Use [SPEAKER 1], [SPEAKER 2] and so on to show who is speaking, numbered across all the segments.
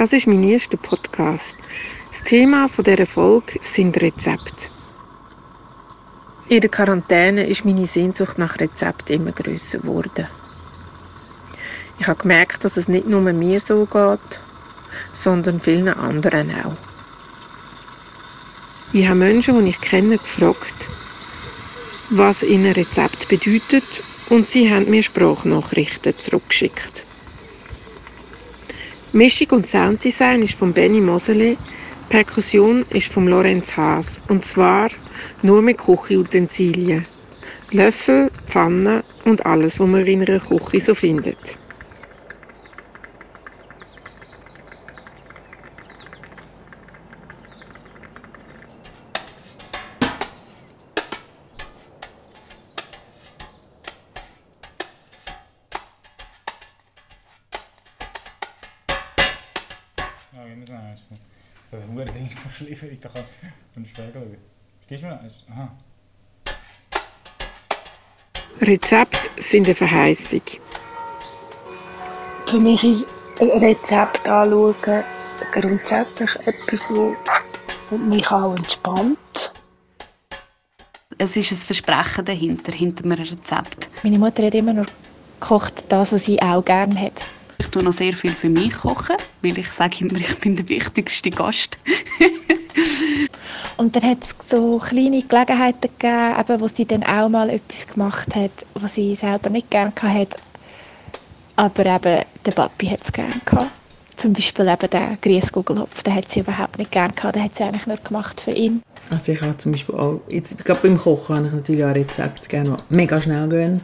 [SPEAKER 1] Das ist mein erster Podcast. Das Thema dieser Folge sind Rezepte. In der Quarantäne ist meine Sehnsucht nach Rezepten immer grösser geworden. Ich habe gemerkt, dass es nicht nur mir so geht, sondern vielen anderen auch. Ich habe Menschen, die ich kenne, gefragt, was ihnen Rezept bedeutet und sie haben mir Sprachnachrichten zurückgeschickt. Mischung und Sounddesign ist von Benny Mosele, Perkussion ist von Lorenz Haas und zwar nur mit Küchenutensilien. Löffel, Pfanne und alles, was man in einer Küche so findet.
[SPEAKER 2] Mir noch eins? Aha.
[SPEAKER 1] Rezepte sind eine Verheißung.
[SPEAKER 3] Für mich ist ein Rezept anschauen grundsätzlich etwas, was mich auch entspannt.
[SPEAKER 4] Es ist ein Versprechen dahinter, hinter einem Rezept.
[SPEAKER 5] Meine Mutter hat immer nur gekocht, das, was sie auch gerne hat.
[SPEAKER 4] Ich tue noch sehr viel für mich kochen, weil ich sage immer, ich bin der wichtigste Gast.
[SPEAKER 5] Und dann hat es so kleine Gelegenheiten gegeben, eben, wo sie dann auch mal etwas gemacht hat, was sie selber nicht gerne hatte. Aber eben, der Papi hat es gerne gehabt. Zum Beispiel eben den Grießgugelhopf, den hat sie überhaupt nicht gerne gehabt. Den hat sie eigentlich nur gemacht für ihn.
[SPEAKER 6] Also ich habe zum Beispiel auch, jetzt, gerade beim Kochen habe ich natürlich auch Rezepte gerne, die mega schnell gehen.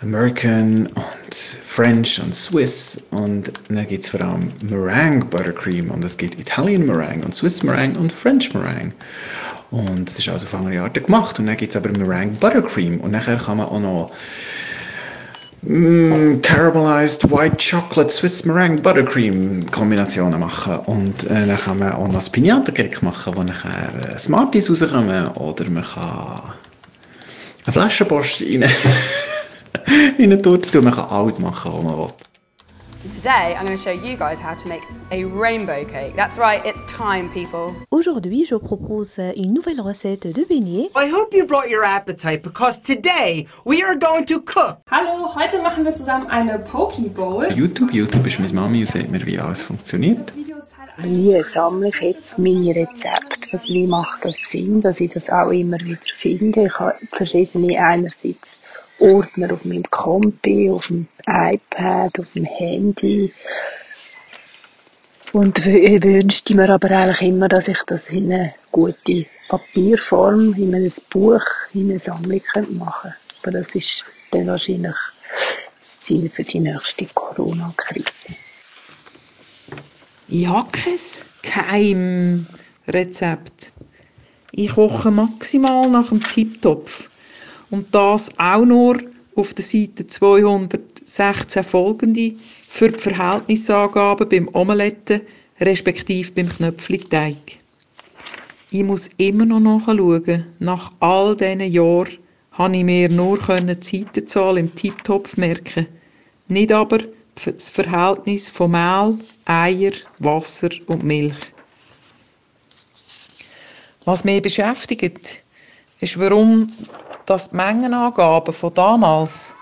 [SPEAKER 7] American und French und Swiss und dann gibt es vor allem Meringue Buttercream und es gibt Italian Meringue und Swiss Meringue und French Meringue. Und es ist also auf andere Arten gemacht. Und dann gibt es aber Meringue Buttercream. Und nachher kann man auch noch mm, Caramelized White Chocolate Swiss Meringue Buttercream Kombinationen machen. Und äh, dann kann man auch noch das Pinatta Cake machen, wo nachher äh, Smarties rauskommen. Oder man kann eine Flaschenpost rein rein tut. Man kann alles machen, was man will.
[SPEAKER 8] Today, I'm going to show you guys how to make a rainbow cake. That's right, it's time, people.
[SPEAKER 9] Aujourd'hui, je propose une nouvelle recette de beignets.
[SPEAKER 10] I hope you brought your appetite because today we are going to cook.
[SPEAKER 11] Hallo, heute machen wir zusammen eine Poke Bowl.
[SPEAKER 7] YouTube, YouTube ist meine Mami und sagt mir, wie alles funktioniert.
[SPEAKER 3] Wie sammle ich jetzt meine Rezepte? Also wie macht das Sinn, dass ich das auch immer wieder finde? Ich habe verschiedene einerseits Ordner auf meinem Kompi, auf dem iPad, auf dem Handy. Und ich wünschte mir aber eigentlich immer, dass ich das in eine gute Papierform, in ein Buch, in eine Sammlung machen könnte. Aber das ist dann wahrscheinlich das Ziel für die nächste Corona-Krise.
[SPEAKER 6] Ich habe kein Keimrezept. Ich koche maximal nach dem Tiptopf. Und das auch nur auf der Seite 216 folgende für die Verhältnisangaben beim Omelette respektive beim Knöpfli-Teig. Ich muss immer noch nachschauen. Nach all diesen Jahren konnte ich mir nur die Seitenzahl im Tiptopf merken. Nicht aber das Verhältnis von Mehl, Eier, Wasser und Milch. Was mich beschäftigt, ist, warum dass die Mengenangaben von damals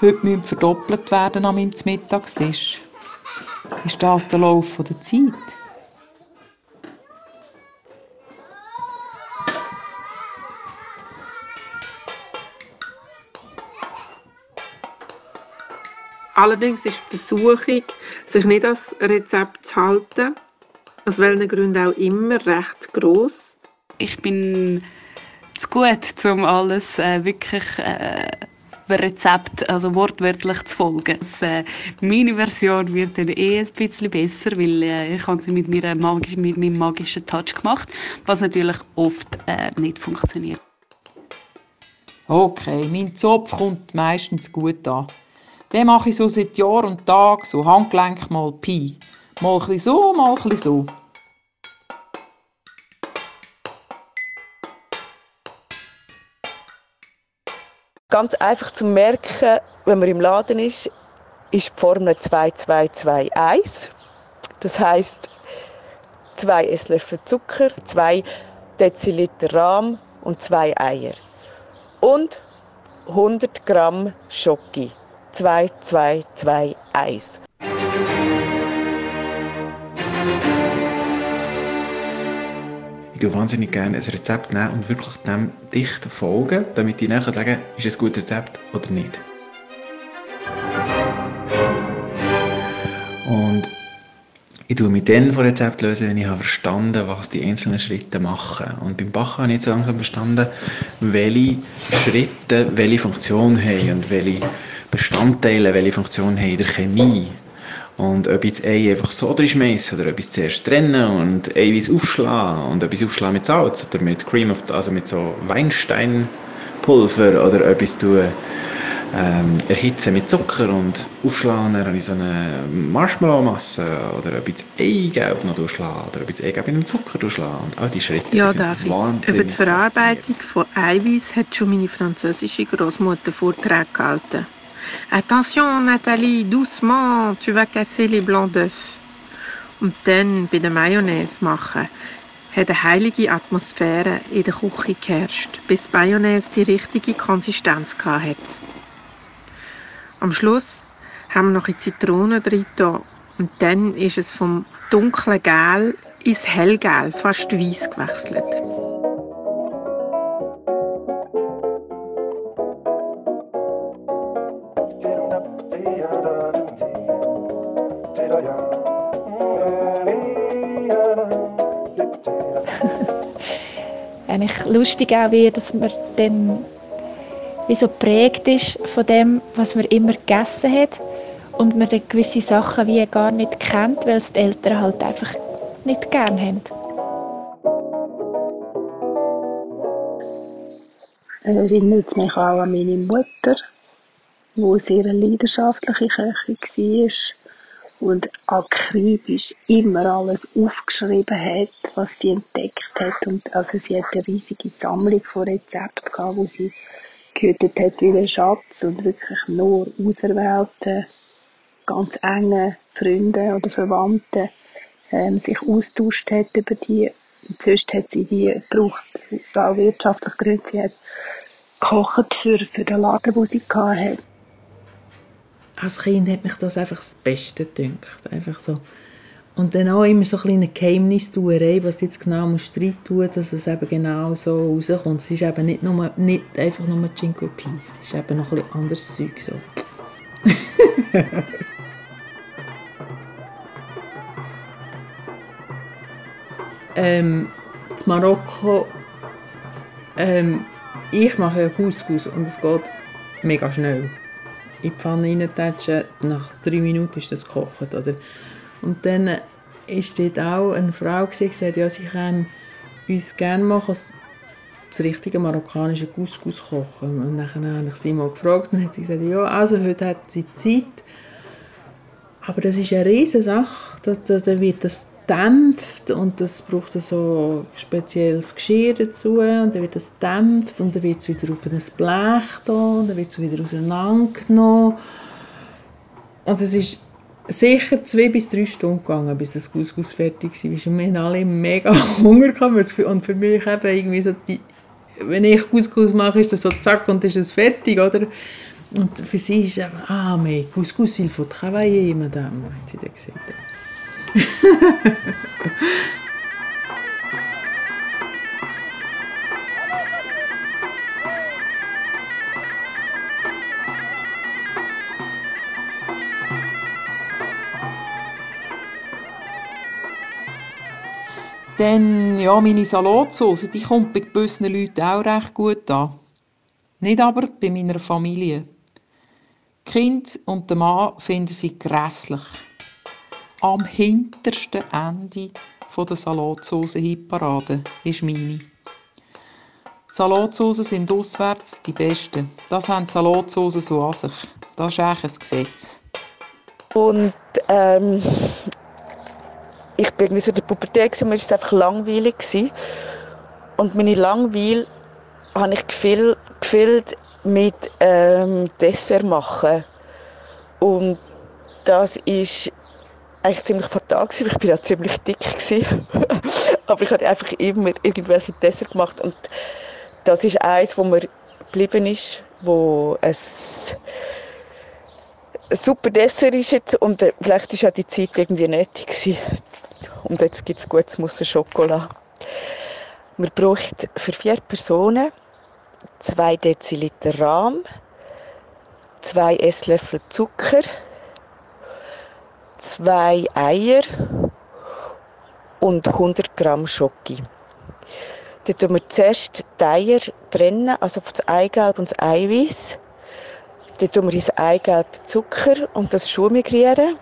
[SPEAKER 6] heute verdoppelt werden an meinem Mittagstisch. Ist das der Lauf der Zeit?
[SPEAKER 1] Allerdings ist die Versuchung, sich nicht an das Rezept zu halten, aus welchen Gründen auch immer, recht gross.
[SPEAKER 4] Ich bin zu gut, um alles äh, wirklich äh, Rezept, also wortwörtlich zu folgen. Das, äh, meine Version wird dann eh ein bisschen besser, weil äh, ich habe sie mit, mir magisch, mit meinem magischen Touch gemacht, was natürlich oft äh, nicht funktioniert.
[SPEAKER 6] Okay, mein Zopf kommt meistens gut an. Den mache ich so seit Jahr und Tag, so Handgelenk mal Pi. Mal ein so, mal ein so.
[SPEAKER 12] Ganz einfach zu merken, wenn man im Laden ist, ist die Formel 2221. Das heißt 2 Esslöffel Zucker, 2 Deziliter Rahm und 2 Eier. Und 100 Gramm Schoki. 2, 2, 2, 1.
[SPEAKER 7] Ich wahnsinnig gerne ein Rezept nehmen und wirklich dem dicht folgen, damit ich dann sagen kann, ist es ein gutes Rezept oder nicht. Und ich tue mich dann von Rezept lösen, wenn ich habe verstanden was die einzelnen Schritte machen. Und beim Backen habe ich jetzt langsam verstanden, welche Schritte welche Funktion haben und welche Bestandteile welche Funktion haben in der Chemie. Und ob ich das Ei einfach so reinschmeiße oder es zuerst trennen und Eiweiß aufschlagen und es aufschlagen mit Salz oder mit Cream of, also mit so Weinsteinpulver oder es tue, ähm, erhitzen mit Zucker und aufschlagen, dann ich so eine Marshmallow-Masse oder ich das Eigelb noch durchschlage oder ob ich das Eigelb in einem Zucker durchschlage und all die Schritte.
[SPEAKER 1] Ja, David. Über die Verarbeitung von Eiweiß hat schon meine französische Großmutter Vorträge gehalten. Attention, Nathalie, doucement, tu vas casser les blancs d'œufs. Und dann bei der Mayonnaise machen, hat eine heilige Atmosphäre in der Küche geherrscht, bis die Mayonnaise die richtige Konsistenz hatte. Am Schluss haben wir noch ein Zitronen drin und dann ist es vom dunklen Gel ins Hellgel, fast weiß gewechselt.
[SPEAKER 5] Eigentlich lustig auch wie, dass man dann wie so geprägt ist von dem, was man immer gegessen hat und man dann gewisse Sachen wie gar nicht kennt, weil es die Eltern halt einfach nicht gern haben.
[SPEAKER 3] erinnert mich auch an meine Mutter, die sehr leidenschaftliche Köchin war und akribisch immer alles aufgeschrieben hat, was sie entdeckt hat. Und also sie hat eine riesige Sammlung von Rezepten gehabt, die sie gehütet hat wie ein Schatz und wirklich nur auserwählte, ganz enge Freunde oder Verwandte ähm, sich austauscht hat über die. Und sonst hat sie die gebraucht, aus auch wirtschaftlich Gründen. Sie hat gekocht für, für den Laden, den sie hatte.
[SPEAKER 13] Als Kind hat mich das einfach das Beste gedacht. Einfach so. Und dann auch immer so eine kleine Geheimnistuerei, was jetzt genau muss rein tun, dass es eben genau so rauskommt. Es ist eben nicht, nur, nicht einfach nur Cinque Peas, es ist eben noch ein anderes Zeug. So. ähm, in Marokko, ähm, ich mache ja Couscous und es geht mega schnell in die Pfanne reintatschen, nach drei Minuten ist das gekocht. Oder? Und dann war dort auch eine Frau, die gesagt ja, sie kann uns gerne mal das richtige marokkanische Couscous kochen. Und dann habe ich sie mal gefragt und hat sie gesagt, ja, also heute hat sie Zeit. Aber das ist eine riesige Sache. Da, da, da wird das dämpft und das braucht so spezielles Geschirr dazu und dann wird das dämpft und dann wird es wieder auf ein Blech da und dann wird es wieder auseinandergenommen. Und es ist sicher zwei bis drei Stunden gegangen, bis das Couscous fertig war. Wir hatten alle mega Hunger und für mich eben irgendwie so die, wenn ich Couscous mache, ist das so zack und ist es fertig, oder? Und für sie ist es ah, mais Couscous, il faut travailler, madame, hat sie dann gesagt. Dann, ja, meine Salatsauce, die kommt bei gewissen Leuten auch recht gut an. Nicht aber bei meiner Familie. Die Kinder und der Mann finden sie grässlich. Am hintersten Ende der Salatsauce-Hitparade ist meine. Salatsaucen sind auswärts die besten. Das haben die Salatsaucen so an sich. Das ist eigentlich ein Gesetz.
[SPEAKER 12] Und ähm, ich bin irgendwie so in der Pubertät und mir war es einfach langweilig. Gewesen. Und meine Langweil habe ich gefüllt, gefüllt mit ähm, Dessert machen. Und das ist eigentlich ziemlich fatal gewesen, weil ich bin ja ziemlich dick gewesen. Aber ich hatte einfach immer irgendwelche Dessert gemacht und das ist eins, wo mir geblieben ist, wo es super Dessert ist jetzt und vielleicht ist auch die Zeit irgendwie nötig gewesen. Und jetzt gibt es gutes Mousse Schokolade. Man braucht für vier Personen zwei Deziliter Rahm, zwei Esslöffel Zucker, zwei Eier und 100 Gramm Schoki. Dann tun wir zuerst die Eier trennen, also das Eigelb und das Eiweiß. Dann tun wir ins Eigelb den Zucker und das Schuh migrieren.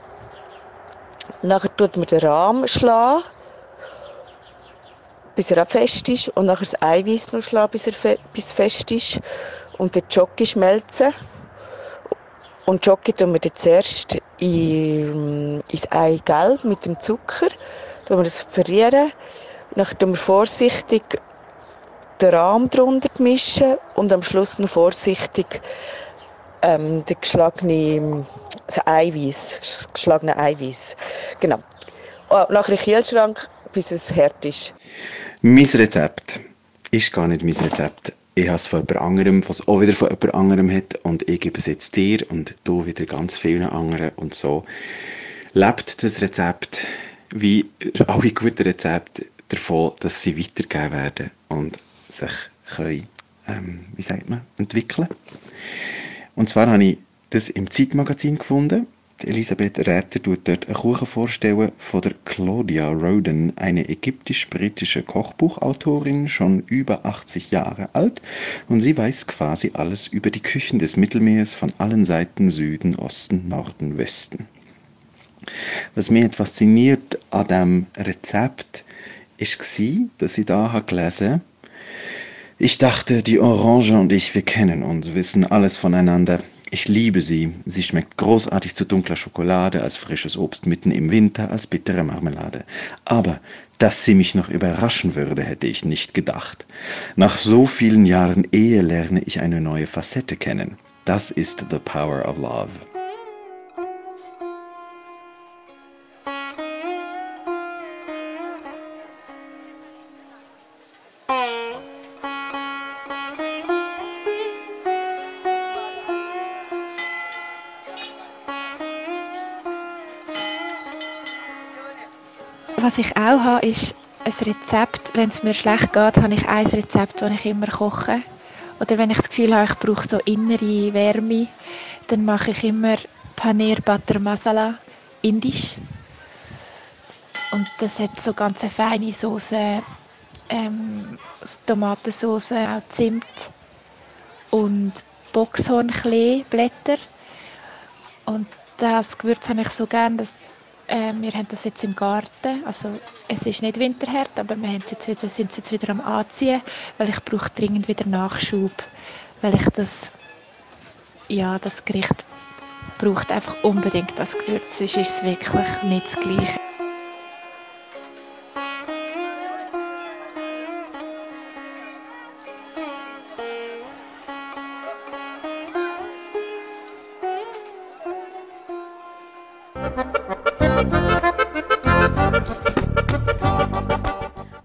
[SPEAKER 12] Nachher tut man den Rahm schlagen, bis er auch fest ist. Und nachher das Eiweiß noch schlagen, bis er fe bis fest ist. Und den Jockey schmelzen. Und Jockey tun wir dann zuerst in, ins Eigelb mit dem Zucker. Tun wir das verrieren. Nachher tun wir vorsichtig den Rahm drunter mischen und am Schluss noch vorsichtig ähm, den geschlagene das Eiweiß, das geschlagene Eiweiß. Genau. Oh, nachher in den Kühlschrank, bis es hart ist.
[SPEAKER 7] Mein Rezept ist gar nicht mein Rezept. Ich habe es von jemand anderem, was auch wieder von jemand anderem hat und ich gebe es jetzt dir und du wieder ganz vielen anderen und so lebt das Rezept wie alle guten Rezepte davon, dass sie weitergegeben werden und sich können, ähm, wie sagt man, entwickeln. Und zwar habe ich das im Zeitmagazin gefunden. Elisabeth Räther tut dort einen Kuchen vorstellen von der Claudia Roden, eine ägyptisch-britische Kochbuchautorin, schon über 80 Jahre alt. Und sie weiß quasi alles über die Küchen des Mittelmeers von allen Seiten Süden, Osten, Norden, Westen. Was mich fasziniert an diesem Rezept war, dass ich da gelesen habe, ich dachte, die Orange und ich, wir kennen uns, wissen alles voneinander. Ich liebe sie. Sie schmeckt großartig zu dunkler Schokolade, als frisches Obst mitten im Winter, als bittere Marmelade. Aber dass sie mich noch überraschen würde, hätte ich nicht gedacht. Nach so vielen Jahren Ehe lerne ich eine neue Facette kennen. Das ist the power of love.
[SPEAKER 5] Was ich auch habe, ist ein Rezept. Wenn es mir schlecht geht, habe ich ein Rezept, das ich immer koche. Oder wenn ich das Gefühl habe, ich brauche so innere Wärme, dann mache ich immer Paneer Butter Masala indisch. Und das hat so ganz eine feine Soße, ähm, Tomatensauce, auch Zimt und Boxhornkleeblätter. Und das Gewürz habe ich so gerne, dass äh, wir haben das jetzt im Garten. Also es ist nicht winterhart, aber wir es jetzt wieder, sind es jetzt wieder am Anziehen, weil ich brauche dringend wieder Nachschub, weil ich das, ja, das Gericht braucht einfach unbedingt das Gewürz, sonst ist es wirklich nicht das Gleiche.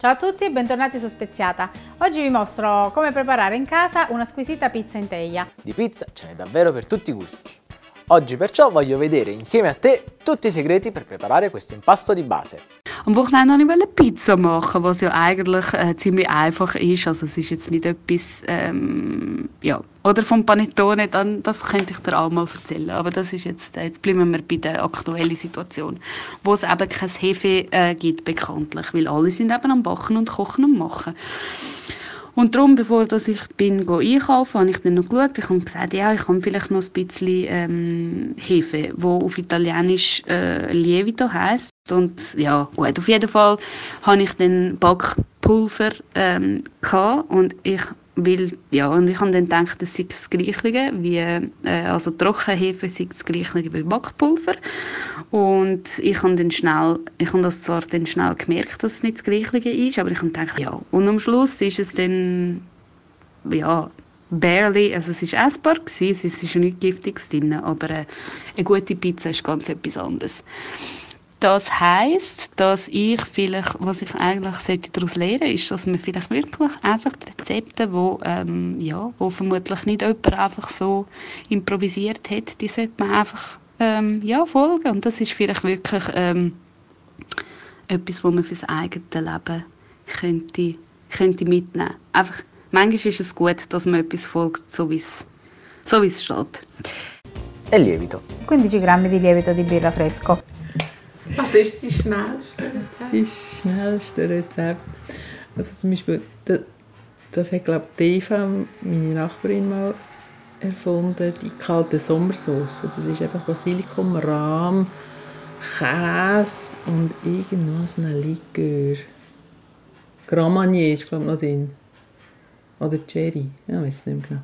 [SPEAKER 14] Ciao a tutti e bentornati su Speziata. Oggi vi mostro come preparare in casa una squisita pizza in teglia.
[SPEAKER 15] Di pizza ce n'è davvero per tutti i gusti. Oggi perciò voglio vedere insieme a te tutti i segreti per preparare questo impasto di base.
[SPEAKER 4] Am Wochenende wollte ich Pizza machen, was ja eigentlich äh, ziemlich einfach ist. Also es ist jetzt nicht etwas, ähm, ja. Oder vom Panettone, dann, das könnte ich dir auch mal erzählen. Aber das ist jetzt, äh, jetzt bleiben wir bei der aktuellen Situation, wo es eben kein Hefe äh, gibt, bekanntlich. Weil alle sind eben am Backen und Kochen und Machen. Und darum, bevor dass ich bin einkaufen, habe ich dann noch geschaut. Ich habe gesagt, ja, ich habe vielleicht noch ein bisschen ähm, Hefe, wo auf Italienisch äh, Lievito heisst. Und ja, gut, auf jeden Fall habe ich dann Backpulver ähm, gehabt und ich will, ja, und ich habe dann gedacht, das sei das Gleiche wie, äh, also Trockenhefe sei das Gleiche wie Backpulver. Und ich habe dann schnell, ich habe das zwar dann schnell gemerkt, dass es nicht das Gleiche ist, aber ich habe gedacht, ja. Und am Schluss ist es dann, ja, barely, also es war essbar, gewesen, es ist nichts Giftiges drin, aber äh, eine gute Pizza ist ganz etwas anderes. Das heisst, dass ich vielleicht, was ich eigentlich daraus lernen sollte, ist, dass man vielleicht wirklich einfach die Rezepte, wo, ähm, ja, wo vermutlich nicht jemand einfach so improvisiert hat, die sollte man einfach ähm, ja, folgen. Und das ist vielleicht wirklich ähm, etwas, was man fürs eigene Leben könnte, könnte mitnehmen. Einfach, manchmal ist es gut, dass man etwas folgt, so wie es, so wie es steht.
[SPEAKER 15] E lievito.
[SPEAKER 14] 15 grammi di lievito di birra fresco.
[SPEAKER 1] Was ist die schnellste Rezept?
[SPEAKER 13] Die schnellste Rezept. Also zum Beispiel, das, das hat glaube ich Eva, meine Nachbarin, mal erfunden, die kalte Sommersauce. Das ist einfach Basilikum, Rahm, Käse und irgendwo so ein Likör. Grand Marnier ist glaube ich noch drin. Oder Cherry, ja, weiß nicht mehr genau.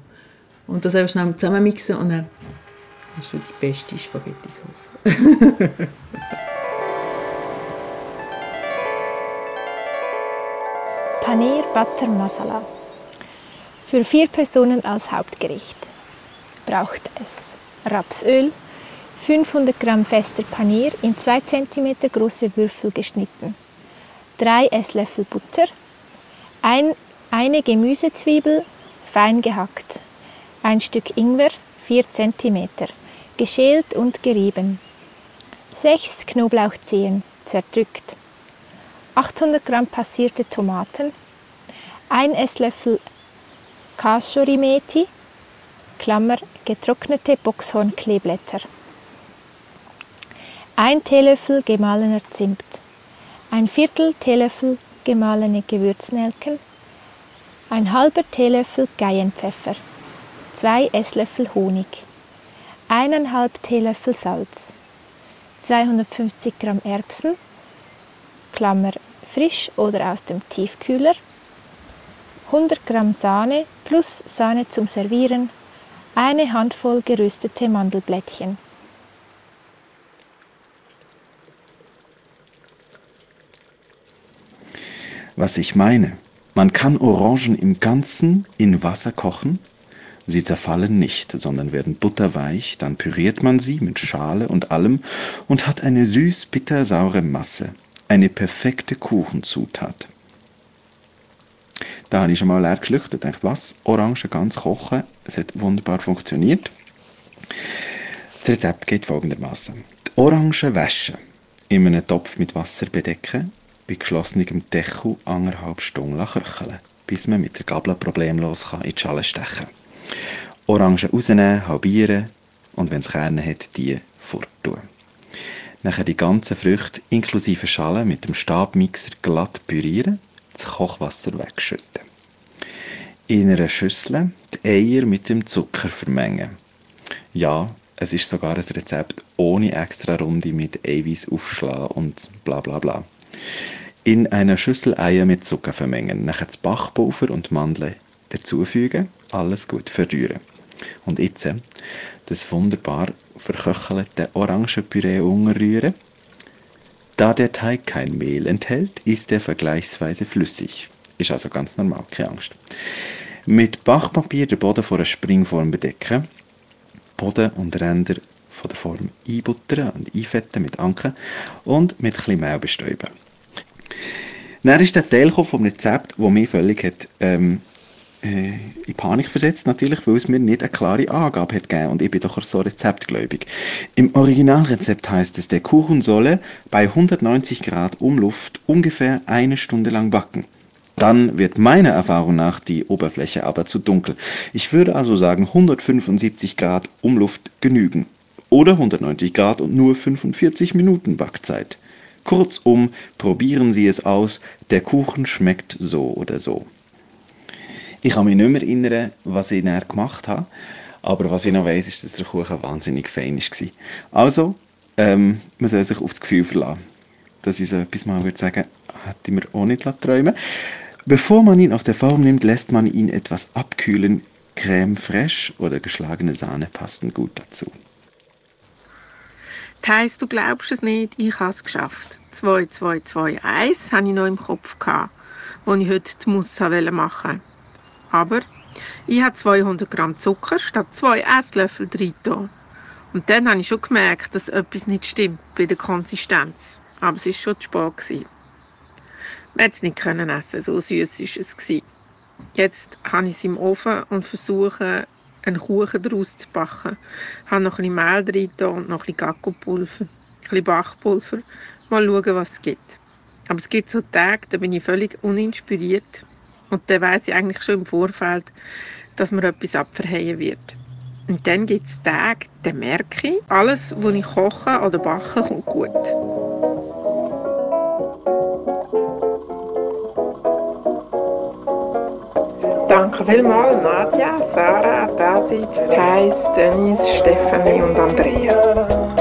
[SPEAKER 13] Und das einfach schnell zusammenmixen und dann hast du die beste Spaghetti-Sauce.
[SPEAKER 16] Paneer Butter Masala. Für vier Personen als Hauptgericht braucht es Rapsöl, 500 Gramm fester Paneer in 2 cm große Würfel geschnitten, 3 Esslöffel Butter, ein, eine Gemüsezwiebel fein gehackt, ein Stück Ingwer 4 cm, geschält und gerieben, 6 Knoblauchzehen zerdrückt, 800 Gramm passierte Tomaten, 1 Esslöffel Kasuri-Methi, Klammer, getrocknete Boxhornkleeblätter, 1 Teelöffel gemahlener Zimt, ein Viertel Teelöffel gemahlene Gewürznelken, ein halber Teelöffel Cayennepfeffer, 2 Esslöffel Honig, 1,5 Teelöffel Salz, 250 Gramm Erbsen, Klammer frisch oder aus dem Tiefkühler, 100 Gramm Sahne plus Sahne zum Servieren, eine Handvoll geröstete Mandelblättchen.
[SPEAKER 7] Was ich meine, man kann Orangen im Ganzen in Wasser kochen. Sie zerfallen nicht, sondern werden butterweich, dann püriert man sie mit Schale und allem und hat eine süß-bitter-saure Masse, eine perfekte Kuchenzutat. Da habe ich schon mal leer geschlüchtet, dachte, was? Orangen ganz kochen, es hat wunderbar funktioniert. Das Rezept geht folgendermaßen: Die Orangen waschen, in einem Topf mit Wasser bedecken, bei geschlossenem Deckel anderthalb Stunden köcheln, bis man mit der Gabel problemlos in die Schale stechen kann. Orangen rausnehmen, halbieren und wenn es Kerne hat, die forttun. Nachher die ganzen Früchte inklusive Schale mit dem Stabmixer glatt pürieren, das Kochwasser wegschütten. In einer Schüssel die Eier mit dem Zucker vermengen. Ja, es ist sogar ein Rezept ohne extra Runde mit Eiweiß aufschlagen und bla bla bla. In einer Schüssel Eier mit Zucker vermengen, nachher das Backpulver und Mandeln dazufügen, alles gut verrühren. Und jetzt das wunderbar verköchelte Orangenpüree umrühren. Da der Teig kein Mehl enthält, ist er vergleichsweise flüssig. Ist also ganz normal, keine Angst. Mit Backpapier den Boden vor einer Springform bedecken, Boden und Ränder von der Form einbuttern und einfetten mit Anken und mit etwas Mehl bestäuben. Dann ist der Teil vom Rezept, der mich völlig hat, ähm, äh, in Panik versetzt, natürlich, weil es mir nicht eine klare Angabe hat gegeben und ich bin doch so rezeptgläubig. Im Originalrezept heißt es, der Kuchen solle bei 190 Grad Umluft ungefähr eine Stunde lang backen. Dann wird meiner Erfahrung nach die Oberfläche aber zu dunkel. Ich würde also sagen 175 Grad Umluft genügen. Oder 190 Grad und nur 45 Minuten Backzeit. Kurzum, probieren Sie es aus, der Kuchen schmeckt so oder so. Ich kann mich nicht mehr erinnern, was ich näher gemacht habe, aber was ich noch weiss, ist, dass der Kuchen wahnsinnig fein war. Also, ähm, man soll sich auf das Gefühl verlassen. Dass ich so etwas mal würde sagen, hätte ich mir auch nicht träumen Bevor man ihn aus der Form nimmt, lässt man ihn etwas abkühlen. Creme fraiche oder geschlagene Sahne passen gut dazu.
[SPEAKER 1] Thais, du glaubst es nicht, ich habe es geschafft. 2, 2, 2, 1 hatte ich noch im Kopf, gehabt, ich heute die Mousse machen wollte. Aber Ich habe 200 Gramm Zucker statt zwei Esslöffel drin. Und dann habe ich schon gemerkt, dass etwas nicht stimmt bei der Konsistenz. Aber es war schon zu spät. Gewesen. Man es nicht können essen, so süß war es. Jetzt habe ich es im Ofen und versuche, einen Kuchen daraus zu backen. Ich habe noch ein bisschen Mehl drin und noch ein bisschen Gacopulver, ein bisschen Backpulver. Mal schauen, was es gibt. Aber es gibt so Tage, da bin ich völlig uninspiriert und dann weiß ich eigentlich schon im Vorfeld, dass mir etwas abverheilen wird. Und dann gibt es Tage, da merke ich, alles, was ich koche oder backe, kommt gut. Danke vielmals Nadja, Sarah, David, Thais, Dennis, Stefanie und Andrea.